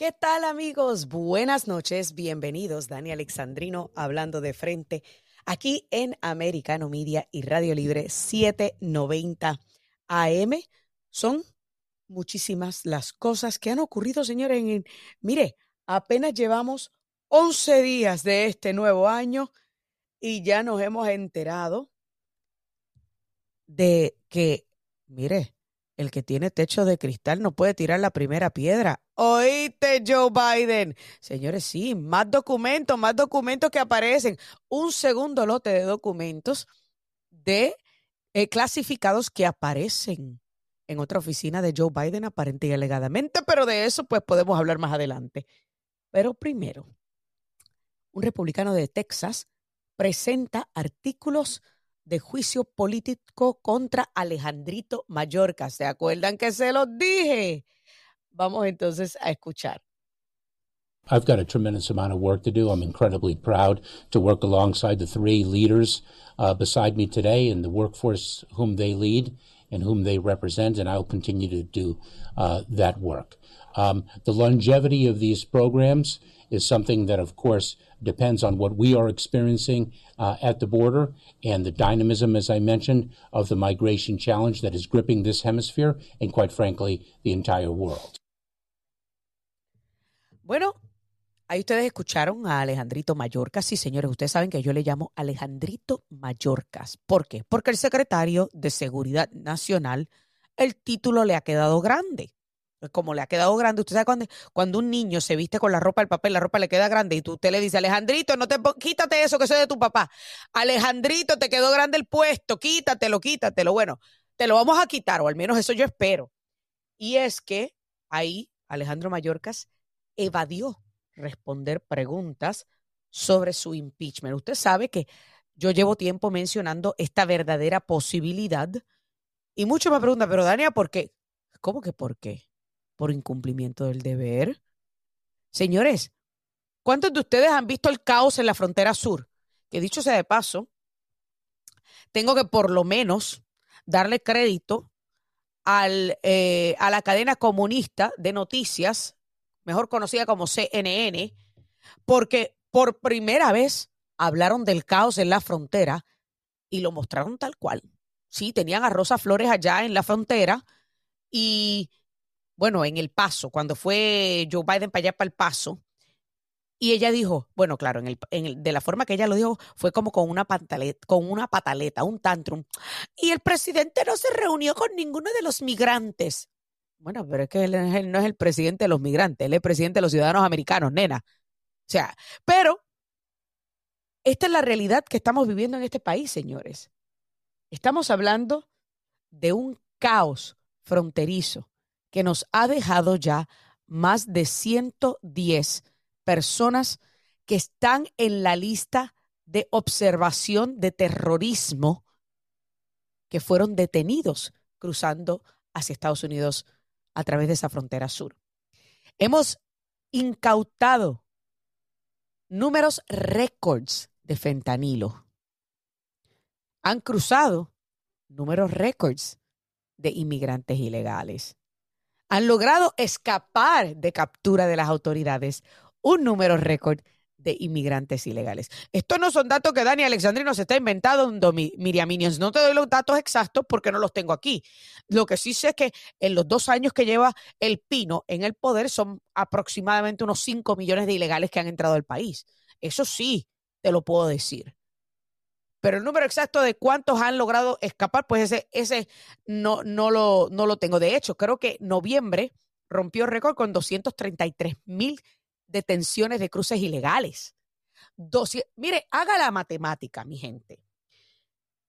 ¿Qué tal amigos? Buenas noches, bienvenidos. Dani Alexandrino hablando de frente aquí en Americano Media y Radio Libre 790 AM. Son muchísimas las cosas que han ocurrido, señores. mire, apenas llevamos 11 días de este nuevo año y ya nos hemos enterado de que, mire, el que tiene techo de cristal no puede tirar la primera piedra. Oíste, Joe Biden. Señores, sí, más documentos, más documentos que aparecen. Un segundo lote de documentos de eh, clasificados que aparecen en otra oficina de Joe Biden, aparente y alegadamente, pero de eso pues podemos hablar más adelante. Pero primero, un republicano de Texas presenta artículos de juicio político contra Alejandrito Mallorca. ¿Se acuerdan que se los dije? Vamos entonces a escuchar. I've got a tremendous amount of work to do. I'm incredibly proud to work alongside the three leaders uh, beside me today and the workforce whom they lead and whom they represent, and I'll continue to do uh, that work. Um, the longevity of these programs is something that, of course, depends on what we are experiencing uh, at the border and the dynamism, as I mentioned, of the migration challenge that is gripping this hemisphere and, quite frankly, the entire world. Bueno, ahí ustedes escucharon a Alejandrito Mayorkas. Sí, señores, ustedes saben que yo le llamo Alejandrito Mayorkas. ¿Por qué? Porque el secretario de Seguridad Nacional, el título le ha quedado grande como le ha quedado grande. Usted sabe cuando, cuando un niño se viste con la ropa del papel, la ropa le queda grande y tú usted le dice, Alejandrito, no te quítate eso que soy de tu papá. Alejandrito, te quedó grande el puesto, quítatelo, quítatelo. Bueno, te lo vamos a quitar, o al menos eso yo espero. Y es que ahí Alejandro Mayorkas evadió responder preguntas sobre su impeachment. Usted sabe que yo llevo tiempo mencionando esta verdadera posibilidad y muchos me preguntan, pero Dania, ¿por qué? ¿Cómo que por qué? Por incumplimiento del deber. Señores, ¿cuántos de ustedes han visto el caos en la frontera sur? Que dicho sea de paso, tengo que por lo menos darle crédito al, eh, a la cadena comunista de noticias, mejor conocida como CNN, porque por primera vez hablaron del caos en la frontera y lo mostraron tal cual. Sí, tenían a Rosa Flores allá en la frontera y bueno, en el paso, cuando fue Joe Biden para allá para el paso, y ella dijo, bueno, claro, en el, en el, de la forma que ella lo dijo, fue como con una, pantaleta, con una pataleta, un tantrum. Y el presidente no se reunió con ninguno de los migrantes. Bueno, pero es que él, él no es el presidente de los migrantes, él es el presidente de los ciudadanos americanos, nena. O sea, pero esta es la realidad que estamos viviendo en este país, señores. Estamos hablando de un caos fronterizo que nos ha dejado ya más de 110 personas que están en la lista de observación de terrorismo que fueron detenidos cruzando hacia Estados Unidos a través de esa frontera sur. Hemos incautado números récords de fentanilo. Han cruzado números récords de inmigrantes ilegales han logrado escapar de captura de las autoridades un número récord de inmigrantes ilegales. Estos no son datos que Dani Alexandrino se está inventando, Miriam Minions. No te doy los datos exactos porque no los tengo aquí. Lo que sí sé es que en los dos años que lleva el Pino en el poder son aproximadamente unos 5 millones de ilegales que han entrado al país. Eso sí, te lo puedo decir. Pero el número exacto de cuántos han logrado escapar, pues ese, ese no, no, lo, no lo tengo. De hecho, creo que noviembre rompió récord con 233 mil detenciones de cruces ilegales. mire, haga la matemática, mi gente.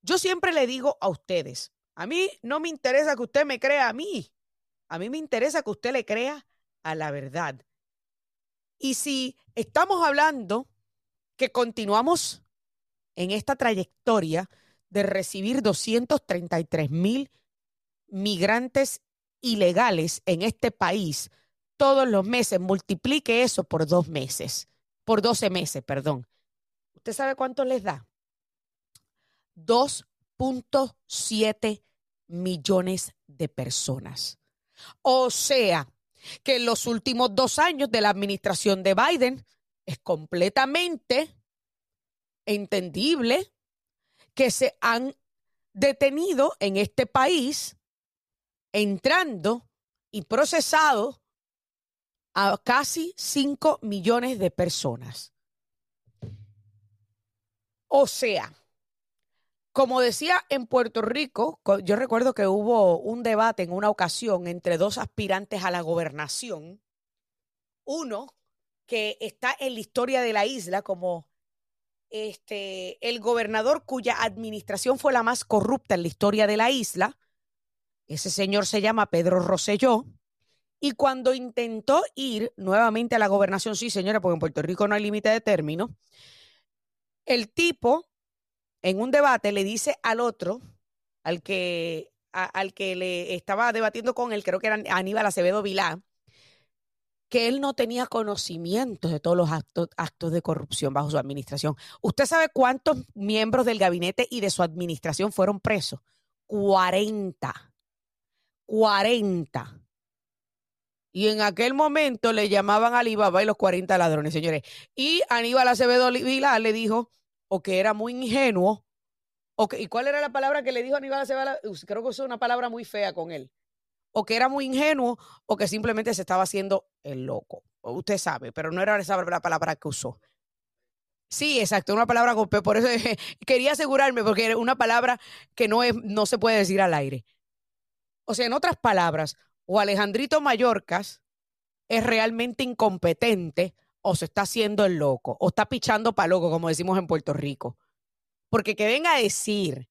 Yo siempre le digo a ustedes, a mí no me interesa que usted me crea a mí, a mí me interesa que usted le crea a la verdad. Y si estamos hablando que continuamos en esta trayectoria de recibir 233 mil migrantes ilegales en este país todos los meses, multiplique eso por dos meses, por 12 meses, perdón. ¿Usted sabe cuánto les da? 2.7 millones de personas. O sea, que en los últimos dos años de la administración de Biden es completamente entendible que se han detenido en este país entrando y procesado a casi 5 millones de personas. O sea, como decía en Puerto Rico, yo recuerdo que hubo un debate en una ocasión entre dos aspirantes a la gobernación. Uno que está en la historia de la isla como este, el gobernador cuya administración fue la más corrupta en la historia de la isla. Ese señor se llama Pedro Rosselló. Y cuando intentó ir nuevamente a la gobernación, sí, señora, porque en Puerto Rico no hay límite de término, el tipo en un debate le dice al otro, al que, al que le estaba debatiendo con él, creo que era Aníbal Acevedo Vilá, que él no tenía conocimiento de todos los actos, actos de corrupción bajo su administración. ¿Usted sabe cuántos miembros del gabinete y de su administración fueron presos? 40. 40. Y en aquel momento le llamaban a Alibaba y los 40 ladrones, señores. Y Aníbal Acevedo Vila le dijo o que era muy ingenuo. O ¿Y cuál era la palabra que le dijo Aníbal Acevedo? Creo que usó una palabra muy fea con él. O que era muy ingenuo o que simplemente se estaba haciendo el loco. Usted sabe, pero no era esa la palabra que usó. Sí, exacto, una palabra con Por eso quería asegurarme, porque era una palabra que no, es, no se puede decir al aire. O sea, en otras palabras, o Alejandrito Mallorcas es realmente incompetente o se está haciendo el loco o está pichando para loco, como decimos en Puerto Rico. Porque que venga a decir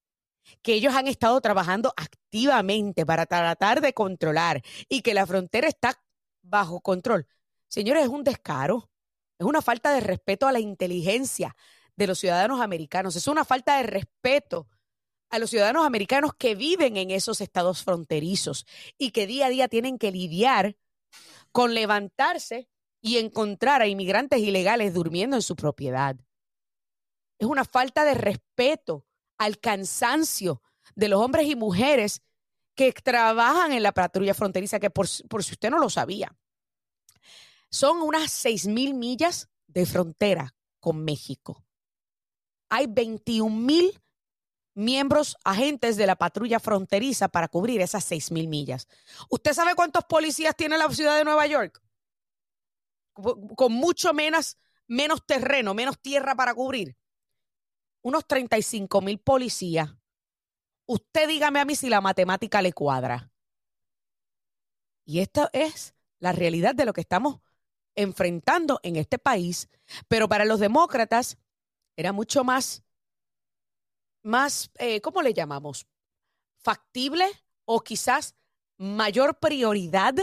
que ellos han estado trabajando activamente para tratar de controlar y que la frontera está bajo control. Señores, es un descaro, es una falta de respeto a la inteligencia de los ciudadanos americanos, es una falta de respeto a los ciudadanos americanos que viven en esos estados fronterizos y que día a día tienen que lidiar con levantarse y encontrar a inmigrantes ilegales durmiendo en su propiedad. Es una falta de respeto al cansancio de los hombres y mujeres que trabajan en la patrulla fronteriza, que por, si usted no lo sabía, son unas seis mil millas de frontera con México. Hay 21 mil miembros, agentes de la patrulla fronteriza para cubrir esas seis mil millas. ¿Usted sabe cuántos policías tiene la ciudad de Nueva York? Con mucho menos, menos terreno, menos tierra para cubrir. Unos 35 mil policías. Usted dígame a mí si la matemática le cuadra. Y esta es la realidad de lo que estamos enfrentando en este país. Pero para los demócratas era mucho más más, eh, ¿cómo le llamamos? Factible o quizás mayor prioridad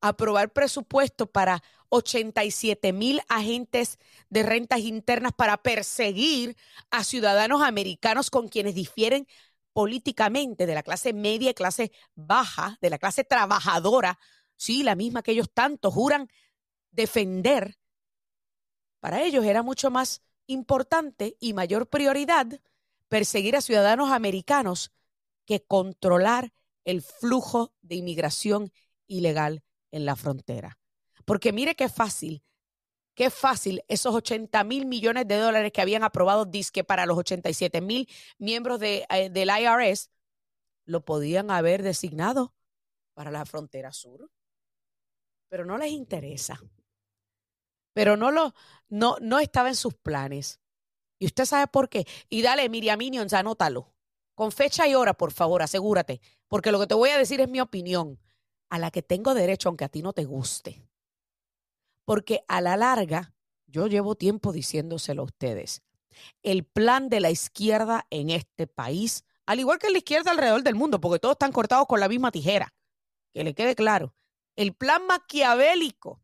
aprobar presupuesto para 87 mil agentes de rentas internas para perseguir a ciudadanos americanos con quienes difieren políticamente de la clase media y clase baja, de la clase trabajadora, sí, la misma que ellos tanto juran defender. Para ellos era mucho más importante y mayor prioridad perseguir a ciudadanos americanos que controlar el flujo de inmigración ilegal en la frontera. Porque mire qué fácil, qué fácil esos 80 mil millones de dólares que habían aprobado DISQUE para los 87 mil miembros de, eh, del IRS, lo podían haber designado para la frontera sur. Pero no les interesa. Pero no, lo, no, no estaba en sus planes. Y usted sabe por qué. Y dale, Miriam Minions, anótalo. Con fecha y hora, por favor, asegúrate. Porque lo que te voy a decir es mi opinión, a la que tengo derecho, aunque a ti no te guste. Porque a la larga, yo llevo tiempo diciéndoselo a ustedes. El plan de la izquierda en este país, al igual que la izquierda alrededor del mundo, porque todos están cortados con la misma tijera, que le quede claro. El plan maquiavélico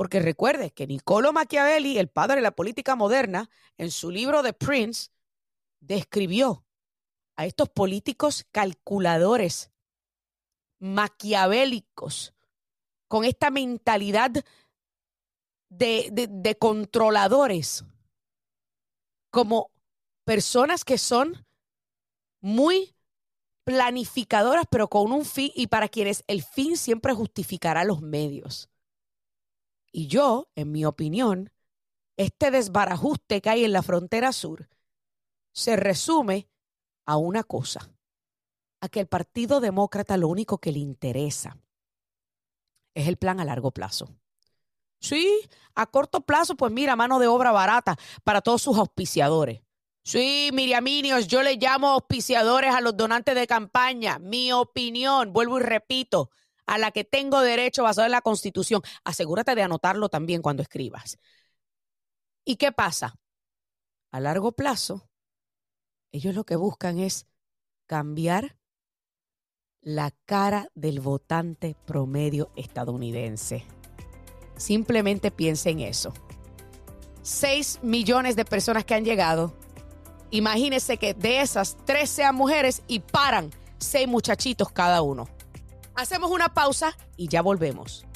porque recuerde que Niccolo Machiavelli, el padre de la política moderna, en su libro The Prince, describió a estos políticos calculadores, maquiavélicos, con esta mentalidad de, de controladores, como personas que son muy planificadoras, pero con un fin y para quienes el fin siempre justificará los medios. Y yo, en mi opinión, este desbarajuste que hay en la frontera sur se resume a una cosa, a que el Partido Demócrata lo único que le interesa es el plan a largo plazo. Sí, a corto plazo, pues mira, mano de obra barata para todos sus auspiciadores. Sí, Miriaminios, yo le llamo auspiciadores a los donantes de campaña. Mi opinión, vuelvo y repito, a la que tengo derecho basado en la Constitución. Asegúrate de anotarlo también cuando escribas. ¿Y qué pasa? A largo plazo, ellos lo que buscan es cambiar la cara del votante promedio estadounidense. Simplemente piense en eso. 6 millones de personas que han llegado. Imagínese que de esas, tres sean mujeres y paran seis muchachitos cada uno. Hacemos una pausa y ya volvemos.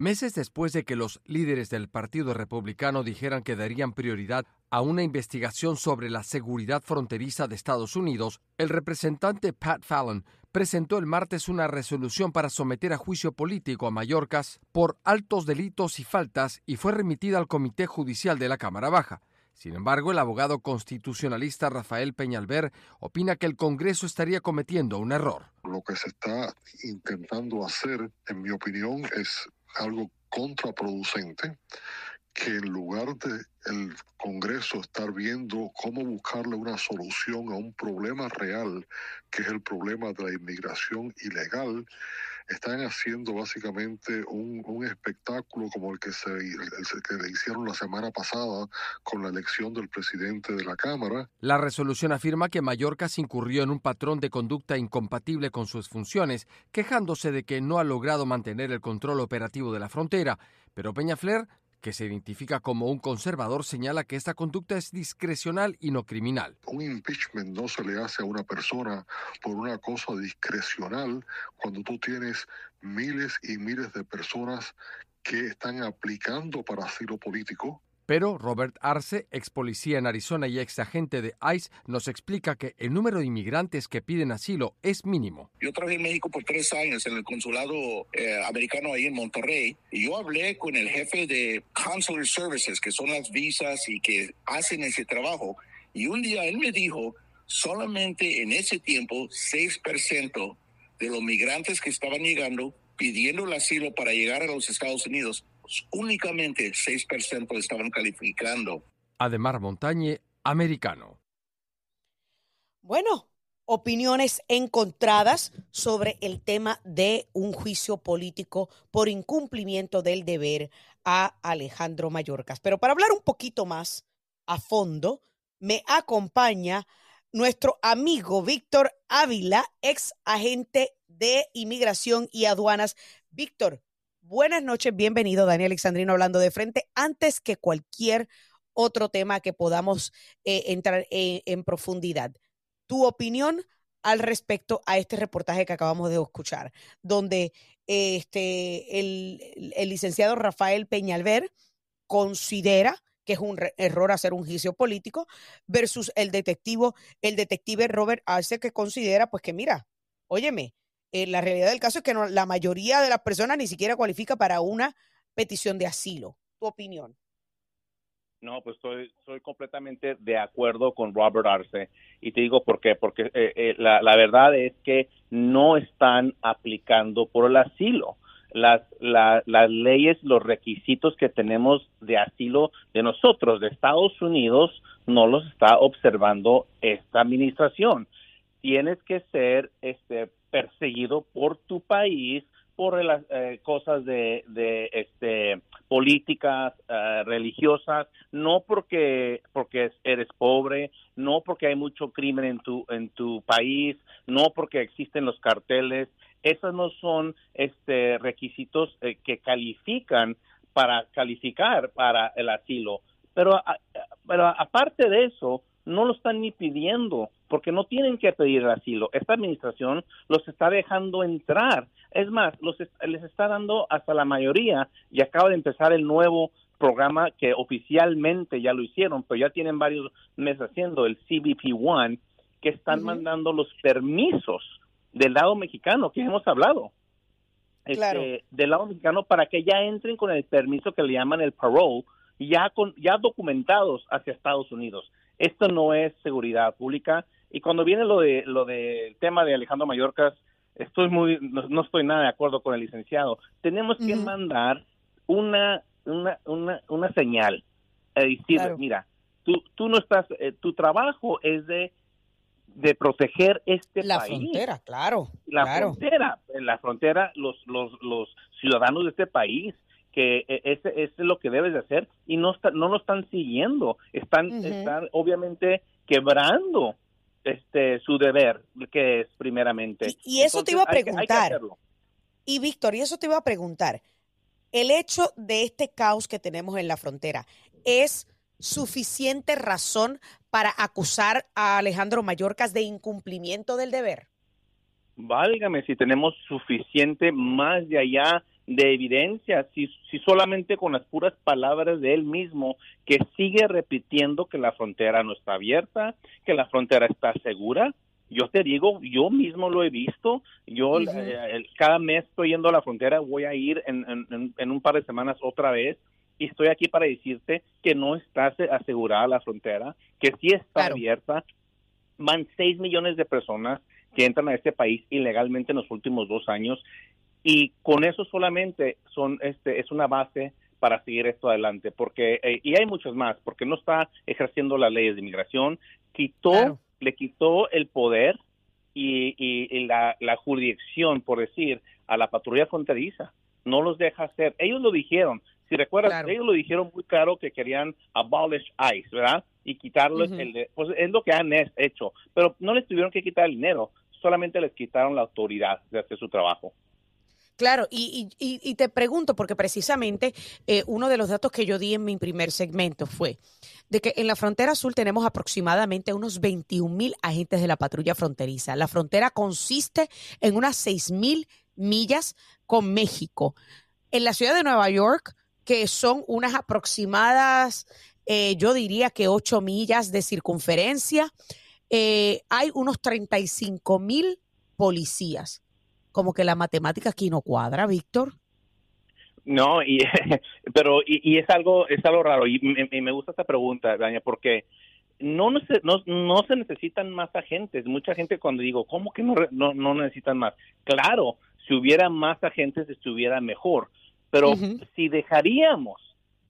Meses después de que los líderes del Partido Republicano dijeran que darían prioridad a una investigación sobre la seguridad fronteriza de Estados Unidos, el representante Pat Fallon presentó el martes una resolución para someter a juicio político a Mallorcas por altos delitos y faltas y fue remitida al Comité Judicial de la Cámara Baja. Sin embargo, el abogado constitucionalista Rafael Peñalver opina que el Congreso estaría cometiendo un error. Lo que se está intentando hacer, en mi opinión, es algo contraproducente que en lugar de el Congreso estar viendo cómo buscarle una solución a un problema real, que es el problema de la inmigración ilegal, están haciendo básicamente un, espectáculo como el que, se, que le hicieron la semana pasada con la elección del presidente de la Cámara. La resolución afirma que Mallorca se incurrió en un patrón de conducta incompatible con sus funciones, quejándose de que no ha logrado mantener el control operativo de la frontera. Pero Peñafler que se identifica como un conservador, señala que esta conducta es discrecional y no criminal. Un impeachment no se le hace a una persona por una cosa discrecional cuando tú tienes miles y miles de personas que están aplicando para asilo político pero Robert Arce, ex policía en Arizona y ex agente de ICE, nos explica que el número de inmigrantes que piden asilo es mínimo. Yo trabajé en México por tres años en el consulado eh, americano ahí en Monterrey y yo hablé con el jefe de Consular Services, que son las visas y que hacen ese trabajo. Y un día él me dijo, solamente en ese tiempo 6% de los migrantes que estaban llegando pidiendo el asilo para llegar a los Estados Unidos únicamente 6% estaban calificando. Ademar Montañe, americano. Bueno, opiniones encontradas sobre el tema de un juicio político por incumplimiento del deber a Alejandro Mayorkas. Pero para hablar un poquito más a fondo, me acompaña nuestro amigo Víctor Ávila, ex agente de inmigración y aduanas. Víctor, Buenas noches, bienvenido Daniel Alexandrino hablando de frente. Antes que cualquier otro tema que podamos eh, entrar eh, en profundidad, tu opinión al respecto a este reportaje que acabamos de escuchar, donde este, el, el licenciado Rafael Peñalver considera que es un error hacer un juicio político, versus el detectivo, el detective Robert Arce, que considera, pues que mira, óyeme, eh, la realidad del caso es que no, la mayoría de las personas ni siquiera cualifica para una petición de asilo. ¿Tu opinión? No, pues estoy, soy completamente de acuerdo con Robert Arce. Y te digo por qué. Porque eh, eh, la, la, verdad es que no están aplicando por el asilo. Las, la, las leyes, los requisitos que tenemos de asilo de nosotros, de Estados Unidos, no los está observando esta administración. Tienes que ser este, perseguido por tu país por las eh, cosas de, de este políticas uh, religiosas no porque porque eres pobre no porque hay mucho crimen en tu en tu país no porque existen los carteles. Esos no son este requisitos eh, que califican para calificar para el asilo. Pero pero aparte de eso no lo están ni pidiendo porque no tienen que pedir asilo. Esta administración los está dejando entrar. Es más, los les está dando hasta la mayoría y acaba de empezar el nuevo programa que oficialmente ya lo hicieron, pero ya tienen varios meses haciendo el CBP One que están mandando los permisos del lado mexicano, que hemos hablado. Este, del lado mexicano para que ya entren con el permiso que le llaman el parole, ya, con, ya documentados hacia Estados Unidos. Esto no es seguridad pública. Y cuando viene lo de lo del tema de Alejandro Mallorcas, estoy muy no, estoy nada de acuerdo con el licenciado. Tenemos que mandar una una, una, una señal, a decir, mira, tú, tú no estás, eh, tu trabajo es de de proteger este la país. La frontera, claro. La claro. frontera, en la frontera, los, los, los ciudadanos de este país, que e, ese, es lo que debes de hacer y no está, no lo están siguiendo, están, están obviamente quebrando este su deber, que es primeramente. Y, eso te iba a preguntar. y Víctor, y eso te iba a preguntar. El hecho de este caos que tenemos en la frontera es suficiente razón para acusar a Alejandro Mayorkas de incumplimiento del deber? Válgame si tenemos suficiente más de allá de evidencia, si, si solamente con las puras palabras de él mismo, que sigue repitiendo que la frontera no está abierta, que la frontera está segura. Yo te digo, yo mismo lo he visto, yo eh, cada mes estoy yendo a la frontera, voy a ir en, en un par de semanas otra vez y estoy aquí para decirte que no está asegurada la frontera, que sí está abierta. Van 6 millones de personas que entran a este país ilegalmente en los últimos dos años y con eso solamente son este es una base para seguir esto adelante porque eh, y hay muchos más porque no está ejerciendo las leyes de inmigración quitó le quitó el poder y, la, jurisdicción por decir a la patrulla fronteriza. No los deja hacer. Ellos lo dijeron. Si recuerdas, ellos lo dijeron muy claro que querían abolish ICE, ¿verdad? Y quitarles el... Pues es lo que han hecho, pero no les tuvieron que quitar el dinero, solamente les quitaron la autoridad de hacer su trabajo. Claro, y, te pregunto, porque precisamente eh, uno de los datos que yo di en mi primer segmento fue de que en la frontera sur tenemos aproximadamente unos 21 mil agentes de la patrulla fronteriza. La frontera consiste en unas 6 mil millas con México. En la ciudad de Nueva York que son unas aproximadas, eh, yo diría que 8 millas de circunferencia. Eh, hay unos 35 mil policías. Como que la matemática aquí no cuadra, Víctor. No, y, pero y, es algo es algo raro y me, gusta esta pregunta, Daña, porque no, no, no, se necesitan más agentes. Mucha gente cuando digo, ¿cómo que no, no, no necesitan más? Claro, si hubiera más agentes estuviera mejor, pero si dejaríamos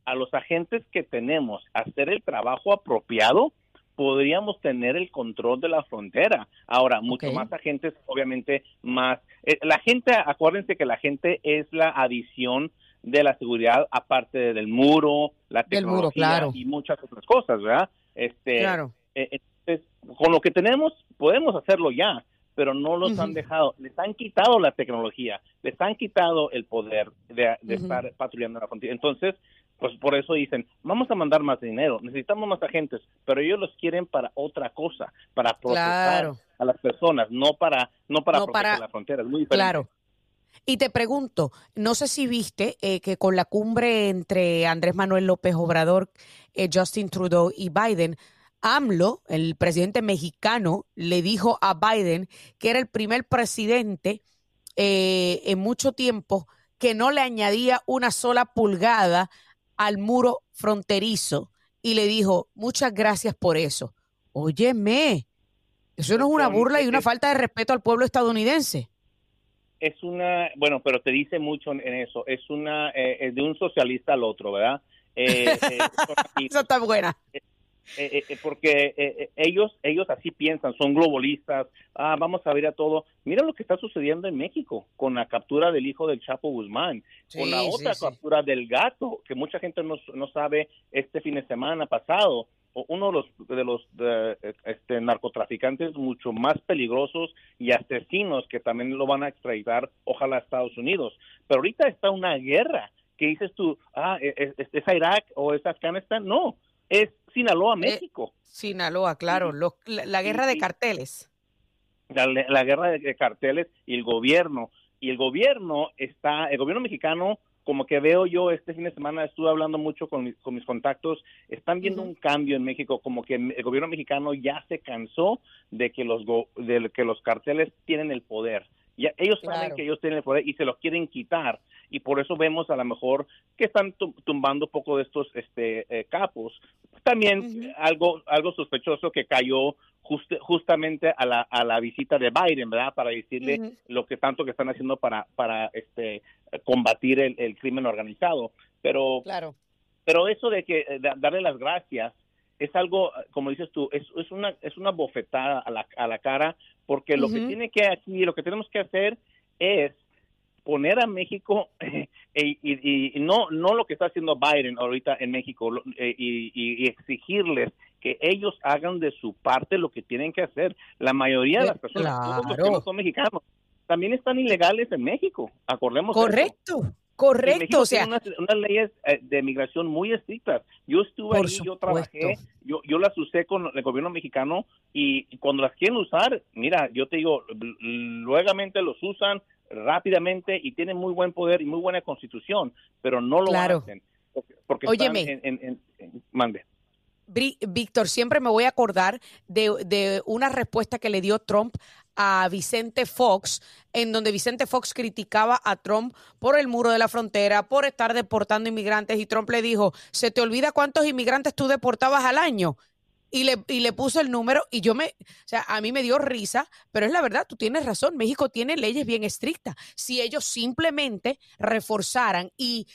a los agentes que tenemos hacer el trabajo apropiado, podríamos tener el control de la frontera. Ahora, mucho más agentes, obviamente, más. Eh, la gente, acuérdense que la gente es la adición de la seguridad, aparte del muro, la tecnología y muchas otras cosas, ¿verdad? Este, claro. Eh, entonces, con lo que tenemos, podemos hacerlo ya pero no los han dejado, les han quitado la tecnología, les han quitado el poder de, estar patrullando la frontera. Entonces, pues por eso dicen, vamos a mandar más dinero, necesitamos más agentes, pero ellos los quieren para otra cosa, para proteger a las personas, no para no para proteger la frontera, es muy diferente. Claro. Y te pregunto, no sé si viste eh, que con la cumbre entre Andrés Manuel López Obrador, eh, Justin Trudeau y Biden, AMLO, el presidente mexicano, le dijo a Biden que era el primer presidente eh, en mucho tiempo que no le añadía una sola pulgada al muro fronterizo y le dijo, muchas gracias por eso. Óyeme, eso no es una burla y una falta de respeto al pueblo estadounidense. Es una, bueno, pero te dice mucho en eso, es una, eh, de un socialista al otro, ¿verdad? Eh, eso está buena. Eh, eh, eh, porque ellos ellos así piensan, son globalistas, ah, vamos a ver a todo. Mira lo que está sucediendo en México con la captura del hijo del Chapo Guzmán, con la otra captura del gato, que mucha gente no, no sabe este fin de semana pasado, uno de los de los este, narcotraficantes mucho más peligrosos y asesinos que también lo van a extraditar, ojalá a Estados Unidos. Pero ahorita está una guerra que dices tú, ah, ¿es, es Irak o es Afganistán? No, es Sinaloa, eh, México. Sinaloa, claro, la, guerra de carteles. La, guerra de, carteles y el gobierno. Y el gobierno está, el gobierno mexicano como que veo yo este fin de semana, estuve hablando mucho con, mis, con mis contactos, están viendo un cambio en México, como que el gobierno mexicano ya se cansó de que los, de que los carteles tienen el poder. Ya, ellos saben que ellos tienen el poder y se los quieren quitar y por eso vemos a lo mejor que están tumbando un poco de estos este eh, capos. También algo algo sospechoso que cayó justamente a la, a la visita de Biden, ¿verdad? Para decirle lo que tanto que están haciendo para para este combatir el, crimen organizado. Pero claro. pero eso de que eh, darle las gracias es algo, como dices tú, es, es, una, es una bofetada a la, a la cara, porque lo que tiene que aquí, lo que tenemos que hacer es poner a México y, no no lo que está haciendo Biden ahorita en México eh, y, exigirles que ellos hagan de su parte lo que tienen que hacer. La mayoría de las personas, todos que no son mexicanos, también están ilegales en México. Acordemos. Correcto. Correcto, o sea, unas, leyes eh, de migración muy estrictas. Yo estuve ahí, yo trabajé, yo, yo las usé con el gobierno mexicano y, cuando las quieren usar, mira, yo te digo, luegamente los usan rápidamente y tienen muy buen poder y muy buena constitución, pero no lo hacen. Porque, Óyeme. en, mande. Víctor, siempre me voy a acordar de, de, una respuesta que le dio Trump a Vicente Fox, en donde Vicente Fox criticaba a Trump por el muro de la frontera, por estar deportando inmigrantes, y Trump le dijo, ¿se te olvida cuántos inmigrantes tú deportabas al año? Y le, y le puso el número y yo me, o sea, a mí me dio risa, pero es la verdad, tú tienes razón, México tiene leyes bien estrictas. Si ellos simplemente reforzaran y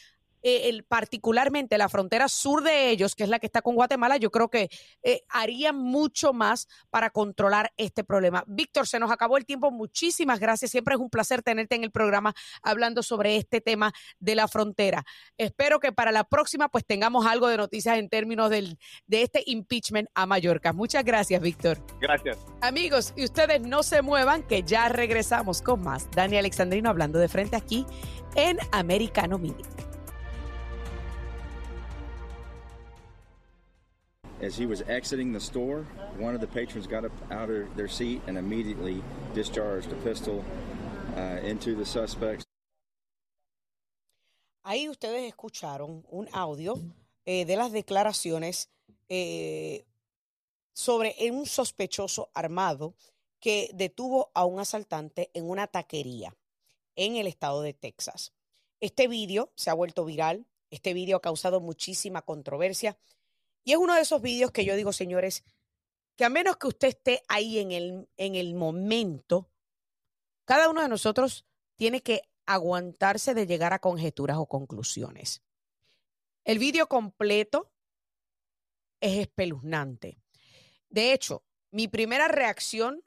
eh, el, particularmente la frontera sur de ellos, que es la que está con Guatemala, yo creo que eh, harían mucho más para controlar este problema. Víctor, se nos acabó el tiempo. Muchísimas gracias. Siempre es un placer tenerte en el programa hablando sobre este tema de la frontera. Espero que para la próxima pues tengamos algo de noticias en términos del, de este impeachment a Mallorca. Muchas gracias, Víctor. Gracias. Amigos, y ustedes no se muevan, que ya regresamos con más. Dani Alexandrino hablando de frente aquí en Americano Mini. As he was exiting the store, one of the patrons got up out of their seat and immediately discharged a pistol uh, into the suspects. Ahí ustedes escucharon un audio eh, de las declaraciones eh, sobre un sospechoso armado que detuvo a un asaltante en una taquería en el estado de Texas. Este vídeo se ha vuelto viral, este vídeo ha causado muchísima controversia y es uno de esos vídeos que yo digo, señores, que a menos que usted esté ahí en el, en el momento, cada uno de nosotros tiene que aguantarse de llegar a conjeturas o conclusiones. El vídeo completo es espeluznante. De hecho, mi primera reacción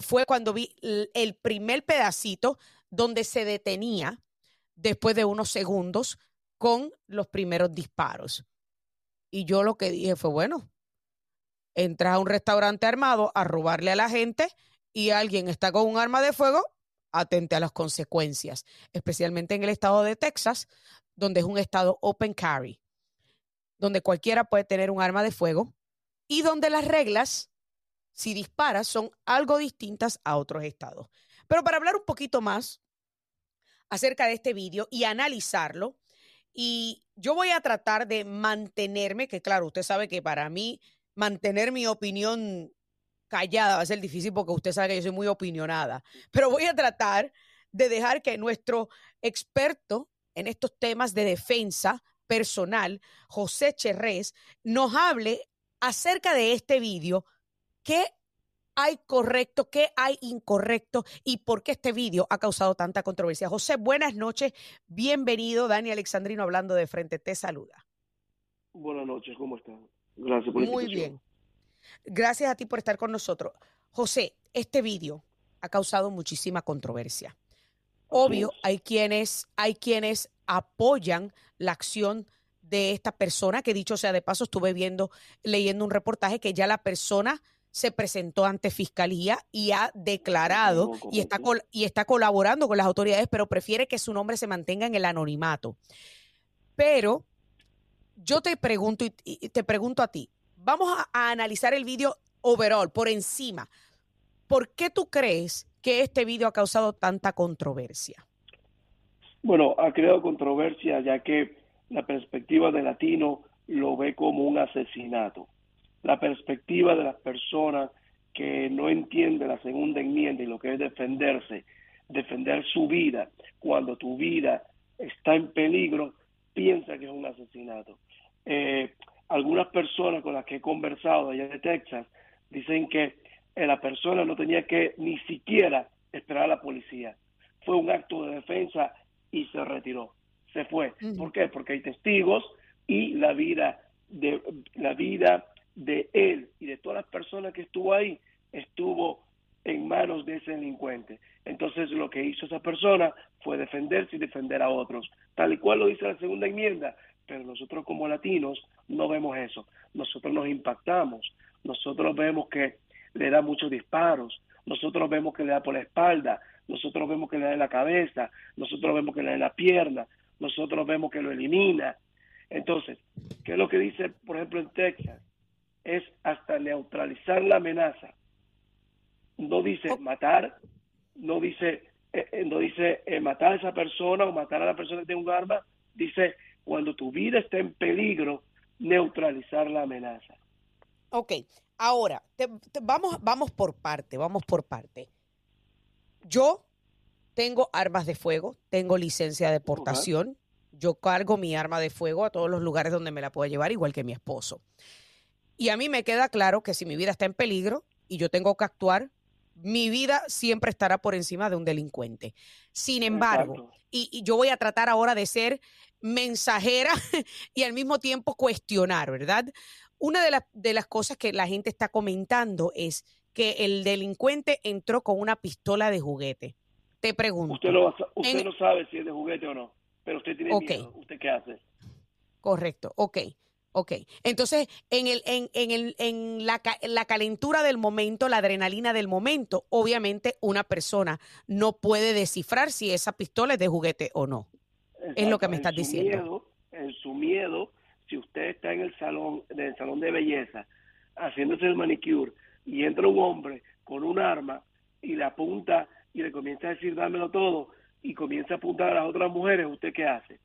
fue cuando vi el primer pedacito donde se detenía después de unos segundos con los primeros disparos. Y yo lo que dije fue, bueno, entras a un restaurante armado a robarle a la gente y alguien está con un arma de fuego, atente a las consecuencias, especialmente en el estado de Texas, donde es un estado open carry, donde cualquiera puede tener un arma de fuego y donde las reglas, si disparas, son algo distintas a otros estados. Pero para hablar un poquito más acerca de este vídeo y analizarlo, y yo voy a tratar de mantenerme, que claro, usted sabe que para mí mantener mi opinión callada va a ser difícil porque usted sabe que yo soy muy opinionada, pero voy a tratar de dejar que nuestro experto en estos temas de defensa personal, José Cherrés, nos hable acerca de este vídeo, qué hay correcto, qué hay incorrecto y por qué este vídeo ha causado tanta controversia. José, buenas noches, bienvenido. Dani Alexandrino hablando de frente, te saluda. Buenas noches, ¿cómo están? Gracias por la Muy bien. Gracias a ti por estar con nosotros. José, este vídeo ha causado muchísima controversia. Obvio, hay quienes, hay quienes apoyan la acción de esta persona, que dicho sea de paso, estuve viendo, leyendo un reportaje que ya la persona se presentó ante fiscalía y ha declarado y está, y está colaborando con las autoridades, pero prefiere que su nombre se mantenga en el anonimato. Pero yo te pregunto y, te pregunto a ti, vamos a, analizar el vídeo overall, por encima. ¿Por qué tú crees que este vídeo ha causado tanta controversia? Bueno, ha creado controversia ya que la perspectiva del latino lo ve como un asesinato. La perspectiva de las personas que no entiende la segunda enmienda y lo que es defenderse, defender su vida, cuando tu vida está en peligro, piensa que es un asesinato. Eh, algunas personas con las que he conversado allá de Texas dicen que eh, la persona no tenía que ni siquiera esperar a la policía. Fue un acto de defensa y se retiró, se fue. ¿Por qué? Porque hay testigos y la vida de la vida de él y de todas las personas que estuvo ahí estuvo en manos de ese delincuente. Entonces lo que hizo esa persona fue defenderse y defender a otros, tal y cual lo dice la segunda enmienda, pero nosotros como latinos no vemos eso. Nosotros nos impactamos, nosotros vemos que le da muchos disparos, nosotros vemos que le da por la espalda, nosotros vemos que le da en la cabeza, nosotros vemos que le da en la pierna, nosotros vemos que lo elimina. Entonces, ¿qué es lo que dice, por ejemplo, en Texas? Es hasta neutralizar la amenaza no dice matar, no dice, eh, eh, no dice eh, matar a esa persona o matar a la persona que tiene un arma, dice cuando tu vida está en peligro, neutralizar la amenaza. Ok, ahora, vamos, vamos por parte, vamos por parte. Yo tengo armas de fuego, tengo licencia de portación, yo cargo mi arma de fuego a todos los lugares donde me la puedo llevar, igual que mi esposo. Y a mí me queda claro que si mi vida está en peligro y yo tengo que actuar, mi vida siempre estará por encima de un delincuente. Sin embargo, y, yo voy a tratar ahora de ser mensajera y al mismo tiempo cuestionar, ¿verdad? Una de, de las cosas que la gente está comentando es que el delincuente entró con una pistola de juguete. Te pregunto. Usted, no, usted no sabe si es de juguete o no, pero usted tiene miedo. ¿Usted qué hace? Correcto, ok. Ok, entonces en, el, en, en, el, en la, la, calentura del momento, la adrenalina del momento, obviamente una persona no puede descifrar si esa pistola es de juguete o no. Es lo que me estás diciendo. en su miedo, si usted está en el salón, en el salón de belleza, haciéndose el manicure, y entra un hombre con un arma y le apunta y le comienza a decir dámelo todo, y comienza a apuntar a las otras mujeres, ¿usted qué hace?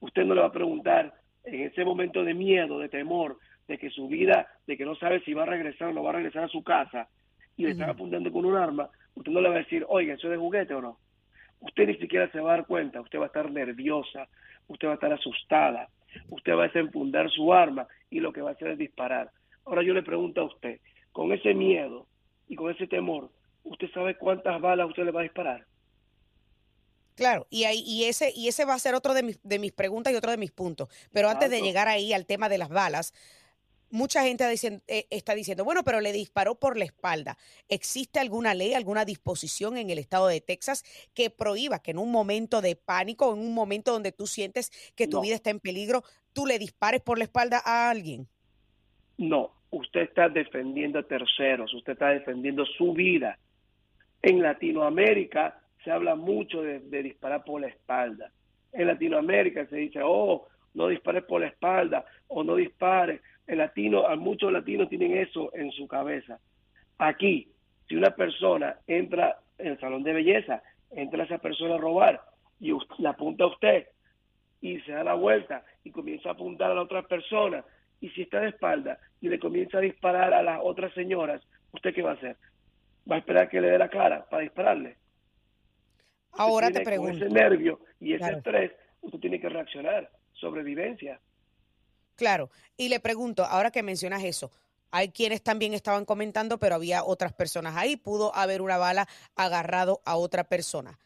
Usted no le va a preguntar en ese momento de miedo, de temor, de que su vida, de que no sabe si va a regresar o no va a regresar a su casa, y le están apuntando con un arma, usted no le va a decir, oiga, ¿eso es de juguete o no? Usted ni siquiera se va a dar cuenta, usted va a estar nerviosa, usted va a estar asustada, usted va a desenfundar su arma y lo que va a hacer es disparar. Ahora yo le pregunto a usted, con ese miedo y con ese temor, ¿usted sabe cuántas balas usted le va a disparar? Claro, y, ahí, y, ese, y ese va a ser otro de mis, de mis preguntas y otro de mis puntos. Pero antes de llegar ahí al tema de las balas, mucha gente eh, está diciendo, bueno, pero le disparó por la espalda. ¿Existe alguna ley, alguna disposición en el estado de Texas que prohíba que en un momento de pánico, en un momento donde tú sientes que tu vida está en peligro, tú le dispares por la espalda a alguien? No, usted está defendiendo a terceros, usted está defendiendo su vida. En Latinoamérica se habla mucho de, disparar por la espalda. En Latinoamérica se dice, oh, no dispares por la espalda o no dispares. El latino, muchos latinos tienen eso en su cabeza. Aquí, si una persona entra en el salón de belleza, entra esa persona a robar y usted, le apunta a usted y se da la vuelta y comienza a apuntar a la otra persona y si está de espalda y le comienza a disparar a las otras señoras, ¿usted qué va a hacer? ¿Va a esperar que le dé la cara para dispararle? Ahora te pregunto. ese nervio y ese estrés, usted tiene que reaccionar. Sobrevivencia. Claro. Y le pregunto, ahora que mencionas eso, hay quienes también estaban comentando, pero había otras personas ahí. Pudo haber una bala agarrado a otra persona.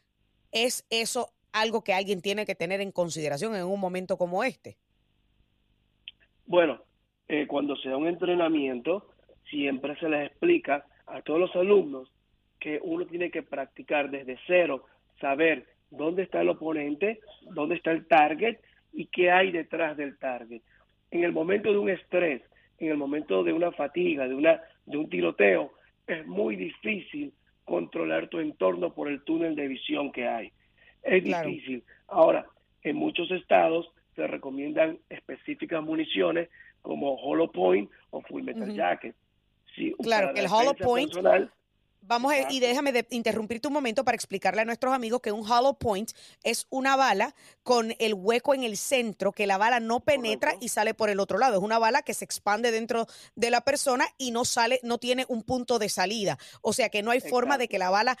¿Es eso algo que alguien tiene que tener en consideración en un momento como este? Bueno, eh, cuando se da un entrenamiento, siempre se les explica a todos los alumnos que uno tiene que practicar desde cero saber dónde está el oponente, dónde está el target y qué hay detrás del target. En el momento de un estrés, en el momento de una fatiga, de, una, de un tiroteo, es muy difícil controlar tu entorno por el túnel de visión que hay. Es difícil. Ahora, en muchos estados se recomiendan específicas municiones como Hollow Point o Full Metal Jacket. claro, el Hollow Point Vamos a, y déjame de interrumpirte un momento para explicarle a nuestros amigos que un hollow point es una bala con el hueco en el centro, que la bala no penetra y sale por el otro lado. Es una bala que se expande dentro de la persona y no sale, no tiene un punto de salida. O sea que no hay forma de que la bala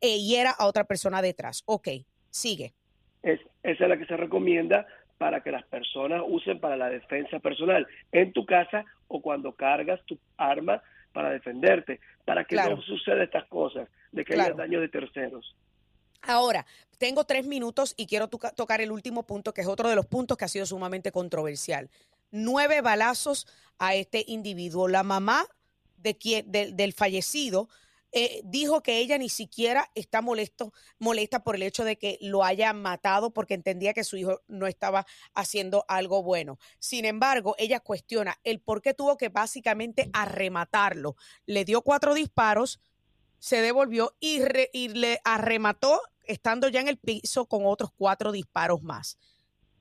eh, hiera a otra persona detrás. Ok, sigue. Es, esa es la que se recomienda para que las personas usen para la defensa personal en tu casa o cuando cargas tu arma para defenderte, para que no suceda estas cosas, de que haya daño de terceros. Ahora, tengo tres minutos y quiero tocar el último punto, que es otro de los puntos que ha sido sumamente controversial. Nueve balazos a este individuo. La mamá de quien, del fallecido eh, dijo que ella ni siquiera está molesto, molesta por el hecho de que lo haya matado porque entendía que su hijo no estaba haciendo algo bueno. Sin embargo, ella cuestiona el por qué tuvo que básicamente arrematarlo. Le dio cuatro disparos, se devolvió y, y le arremató estando ya en el piso con otros cuatro disparos más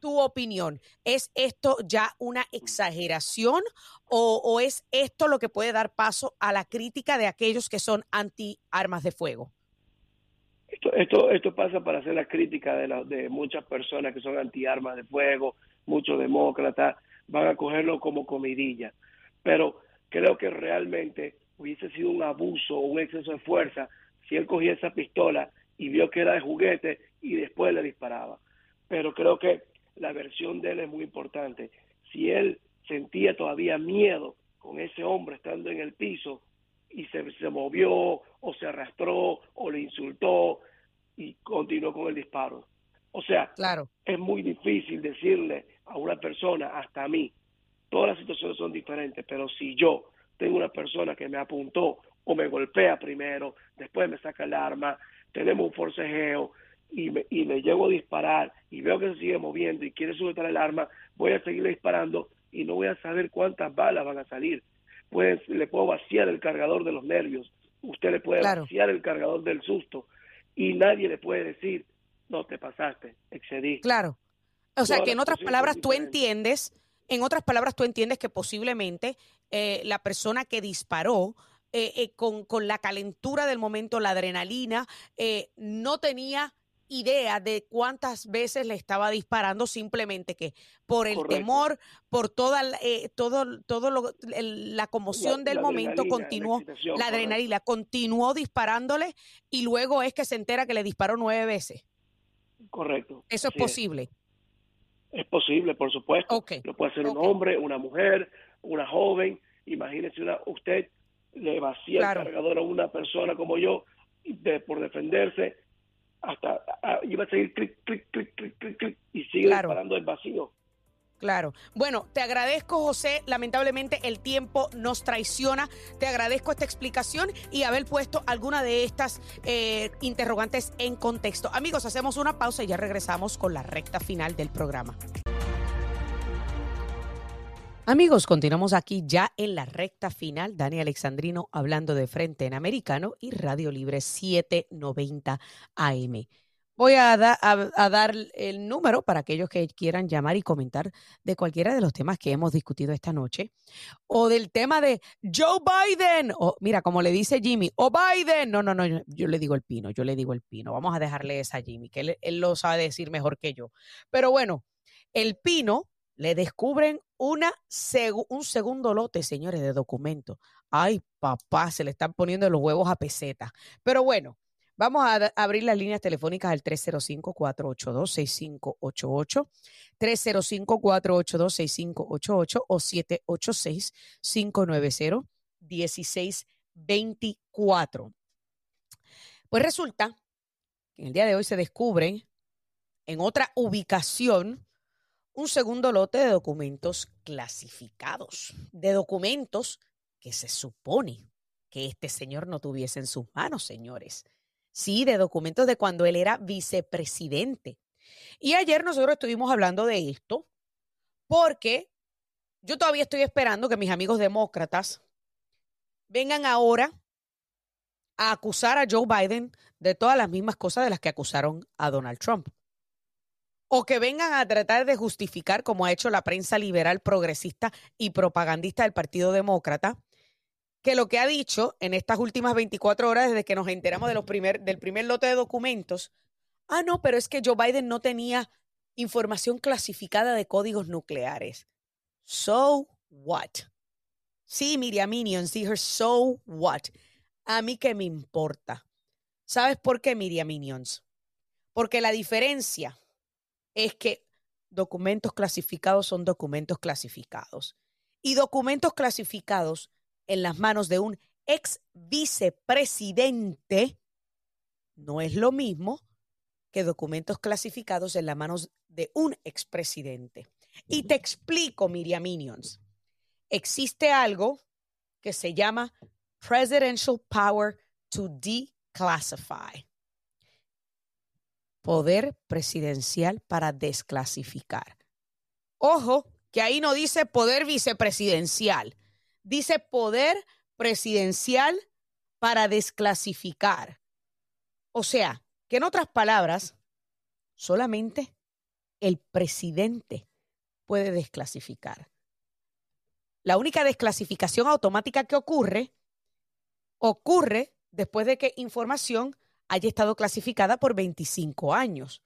tu opinión? ¿Es esto ya una exageración o, es esto lo que puede dar paso a la crítica de aquellos que son anti armas de fuego? Esto, esto, esto pasa para hacer la crítica de, la, de muchas personas que son anti armas de fuego, muchos demócratas, van a cogerlo como comidilla. Pero creo que realmente hubiese sido un abuso un exceso de fuerza si él cogía esa pistola y vio que era de juguete y después le disparaba. Pero creo que la versión de él es muy importante. Si él sentía todavía miedo con ese hombre estando en el piso y se, se movió o se arrastró o le insultó y continuó con el disparo. O sea, claro. es muy difícil decirle a una persona, hasta a mí, todas las situaciones son diferentes, pero si yo tengo una persona que me apuntó o me golpea primero, después me saca el arma, tenemos un forcejeo, y, me, y le llego a disparar y veo que se sigue moviendo y quiere sujetar el arma, voy a seguirle disparando y no voy a saber cuántas balas van a salir. Pues le puedo vaciar el cargador de los nervios, usted le puede vaciar el cargador del susto y nadie le puede decir, no te pasaste, excedí. Claro. O sea, que en otras palabras tú entiendes, en otras palabras tú entiendes que posiblemente eh, la persona que disparó eh, eh, con, con, la calentura del momento, la adrenalina, no tenía idea de cuántas veces le estaba disparando, simplemente que por el temor, por toda eh, todo, todo lo, la conmoción del momento, continuó, la, adrenalina, continuó disparándole y luego es que se entera que le disparó nueve veces. Correcto. Eso es posible. Es. posible, por supuesto. Lo puede ser un hombre, una mujer, una joven. Imagínese una, usted le vacía el cargador a una persona como yo de, por defenderse hasta iba a seguir clic, clic, clic, clic, clic, clic y sigue disparando el vacío. Claro. Bueno, te agradezco, José. Lamentablemente el tiempo nos traiciona. Te agradezco esta explicación y haber puesto alguna de estas eh, interrogantes en contexto. Amigos, hacemos una pausa y ya regresamos con la recta final del programa. Amigos, continuamos aquí ya en la recta final. Dani Alexandrino hablando de frente en americano y Radio Libre 790 AM. Voy a, a, dar el número para aquellos que quieran llamar y comentar de cualquiera de los temas que hemos discutido esta noche. O del tema de Joe Biden. O mira, como le dice Jimmy, o Biden. No, no, no, yo, le digo el pino, yo le digo el pino. Vamos a dejarle esa a Jimmy, que él, él lo sabe decir mejor que yo. Pero bueno, el pino le descubren una un segundo lote, señores, de documentos. Ay, papá, se le están poniendo los huevos a peseta. Pero bueno, vamos a abrir las líneas telefónicas al 305-482-6588, 305-482-6588 o 786-590-1624. Pues resulta que en el día de hoy se descubren en otra ubicación un segundo lote de documentos clasificados, de documentos que se supone que este señor no tuviese en sus manos, señores. Sí, de documentos de cuando él era vicepresidente. Y ayer nosotros estuvimos hablando de esto porque yo todavía estoy esperando que mis amigos demócratas vengan ahora a acusar a Joe Biden de todas las mismas cosas de las que acusaron a Donald Trump o que vengan a tratar de justificar, como ha hecho la prensa liberal, progresista y propagandista del Partido Demócrata, que lo que ha dicho en estas últimas 24 horas desde que nos enteramos de los primer, del primer lote de documentos, ah, no, pero es que Joe Biden no tenía información clasificada de códigos nucleares. So what? Sí, Miriam Minions, dijo, so what? A mí que me importa. ¿Sabes por qué, Miriam Minions? Porque la diferencia es que documentos clasificados son documentos clasificados. Y documentos clasificados en las manos de un ex vicepresidente no es lo mismo que documentos clasificados en las manos de un expresidente. Y te explico, Miriam Minions. Existe algo que se llama Presidential Power to Declassify. Poder presidencial para desclasificar. Ojo, que ahí no dice poder vicepresidencial, dice poder presidencial para desclasificar. O sea, que en otras palabras, solamente el presidente puede desclasificar. La única desclasificación automática que ocurre, ocurre después de que información haya estado clasificada por 25 años.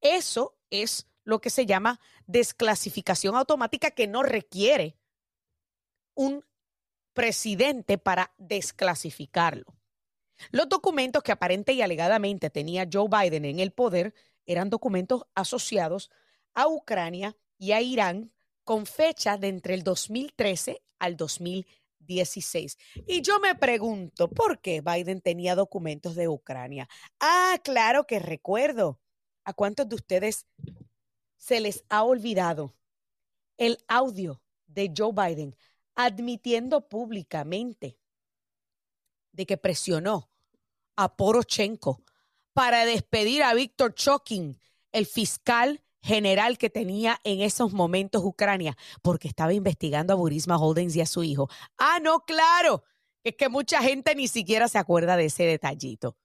Eso es lo que se llama desclasificación automática que no requiere un presidente para desclasificarlo. Los documentos que aparente y alegadamente tenía Joe Biden en el poder eran documentos asociados a Ucrania y a Irán con fecha de entre el 2013 al 2016. Y yo me pregunto, ¿por qué Biden tenía documentos de Ucrania? Ah, claro que recuerdo. ¿A cuántos de ustedes se les ha olvidado el audio de Joe Biden admitiendo públicamente de que presionó a Porochenko para despedir a Víctor Chokin, el fiscal general que tenía en esos momentos Ucrania, porque estaba investigando a Burisma Holdings y a su hijo. Ah, no, claro, es que mucha gente ni siquiera se acuerda de ese detallito.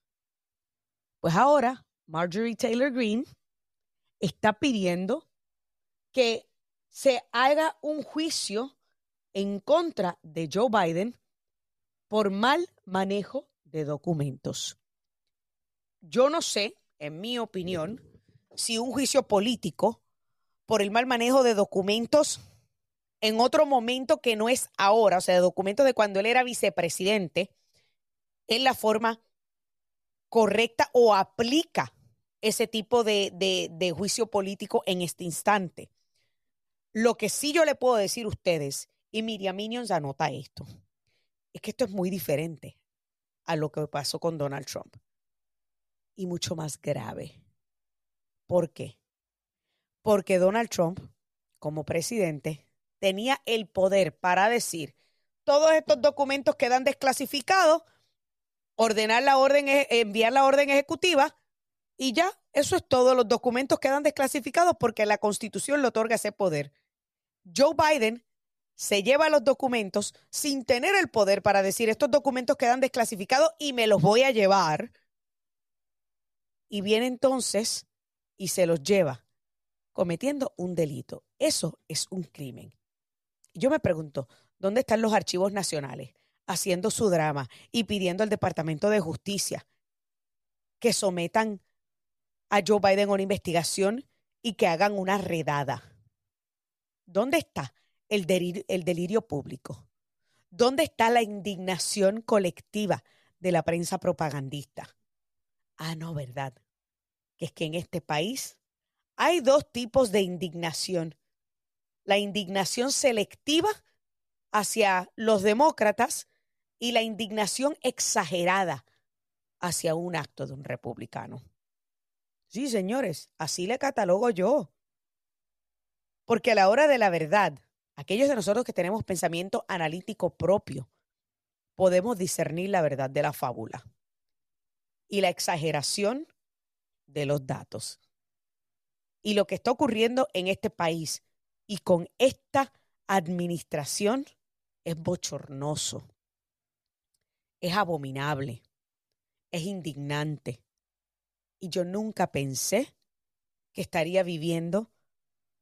Pues ahora, Marjorie Taylor Greene está pidiendo que se haga un juicio en contra de Joe Biden por mal manejo de documentos. Yo no sé, en mi opinión, si un juicio político por el mal manejo de documentos en otro momento que no es ahora, o sea, de documentos de cuando él era vicepresidente, es la forma correcta o aplica ese tipo de, de, juicio político en este instante. Lo que sí yo le puedo decir a ustedes, y Miriam Minions anota esto, es que esto es muy diferente a lo que pasó con Donald Trump y mucho más grave. ¿Por qué? Porque Donald Trump, como presidente, tenía el poder para decir, todos estos documentos quedan desclasificados, ordenar la orden, enviar la orden ejecutiva y ya, eso es todo. Los documentos quedan desclasificados porque la constitución le otorga ese poder. Joe Biden se lleva los documentos sin tener el poder para decir estos documentos quedan desclasificados y me los voy a llevar. Y viene entonces y se los lleva cometiendo un delito. Eso es un crimen. Yo me pregunto, ¿dónde están los archivos nacionales haciendo su drama y pidiendo al Departamento de Justicia que sometan a Joe Biden a una investigación y que hagan una redada? ¿Dónde está el delirio, el delirio público? ¿Dónde está la indignación colectiva de la prensa propagandista? Ah, no, ¿verdad? Que es que en este país hay dos tipos de indignación. La indignación selectiva hacia los demócratas y la indignación exagerada hacia un acto de un republicano. Sí, señores, así le catalogo yo. Porque a la hora de la verdad, aquellos de nosotros que tenemos pensamiento analítico propio, podemos discernir la verdad de la fábula y la exageración de los datos. Y lo que está ocurriendo en este país y con esta administración es bochornoso, es abominable, es indignante. Y yo nunca pensé que estaría viviendo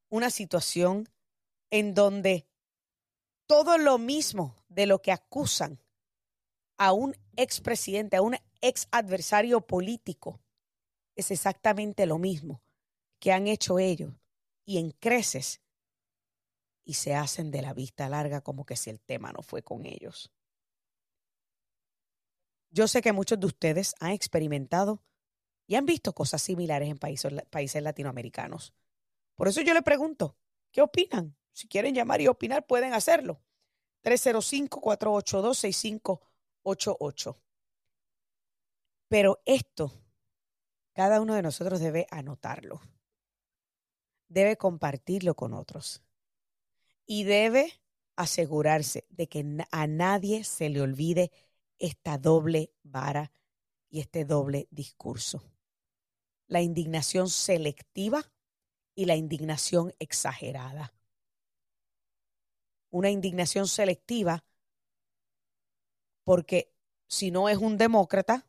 una situación en donde todo lo mismo de lo que acusan a un expresidente, a un ex adversario político, es exactamente lo mismo que han hecho ellos y en creces y se hacen de la vista larga como que si el tema no fue con ellos. Yo sé que muchos de ustedes han experimentado y han visto cosas similares en países, países latinoamericanos. Por eso yo le pregunto, ¿qué opinan? Si quieren llamar y opinar, pueden hacerlo. 305-482-6588. Pero esto, cada uno de nosotros debe anotarlo. Debe compartirlo con otros. Y debe asegurarse de que a nadie se le olvide esta doble vara y este doble discurso. La indignación selectiva y la indignación exagerada. Una indignación selectiva porque si no es un demócrata,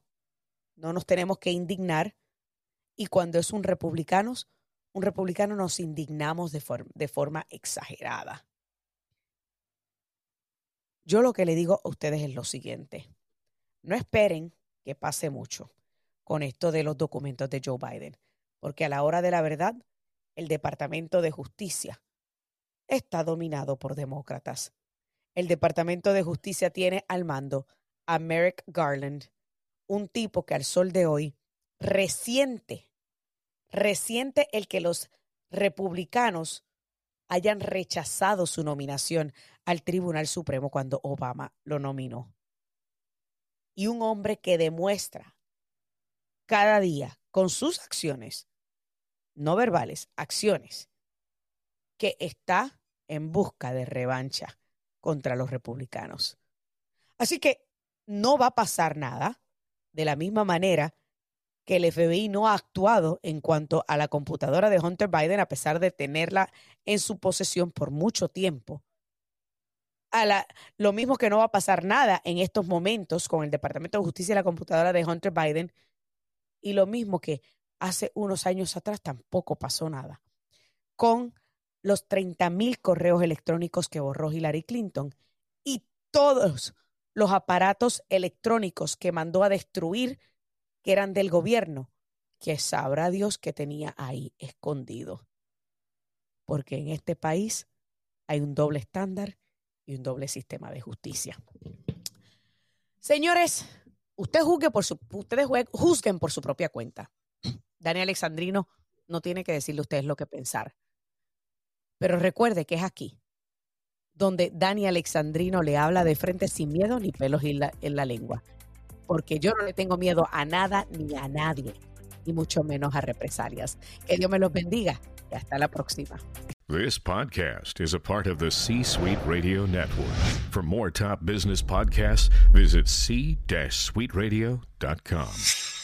no nos tenemos que indignar y cuando es un republicano, un republicano nos indignamos de, de forma exagerada. Yo lo que le digo a ustedes es lo siguiente. No esperen que pase mucho con esto de los documentos de Joe Biden, porque a la hora de la verdad, el Departamento de Justicia está dominado por demócratas. El Departamento de Justicia tiene al mando a Merrick Garland, un tipo que al sol de hoy resiente, resiente el que los republicanos hayan rechazado su nominación al Tribunal Supremo cuando Obama lo nominó y un hombre que demuestra cada día con sus acciones, no verbales, acciones, que está en busca de revancha contra los republicanos. Así que no va a pasar nada de la misma manera que el FBI no ha actuado en cuanto a la computadora de Hunter Biden a pesar de tenerla en su posesión por mucho tiempo lo mismo que no va a pasar nada en estos momentos con el Departamento de Justicia y la computadora de Hunter Biden. Y lo mismo que hace unos años atrás tampoco pasó nada con los 30 mil correos electrónicos que borró Hillary Clinton y todos los aparatos electrónicos que mandó a destruir que eran del gobierno, que sabrá Dios que tenía ahí escondido. Porque en este país hay un doble estándar y un doble sistema de justicia. Señores, usted juzgue por su, ustedes juzguen por su propia cuenta. Daniel Alexandrino no tiene que decirle a ustedes lo que pensar. Pero recuerde que es aquí donde Dani Alexandrino le habla de frente sin miedo ni pelos en la, en la lengua. Porque yo no le tengo miedo a nada ni a nadie, y mucho menos a represalias. Que Dios me los bendiga y hasta la próxima. This podcast is a part of the C Suite Radio Network. For more top business podcasts, visit c-suiteradio.com.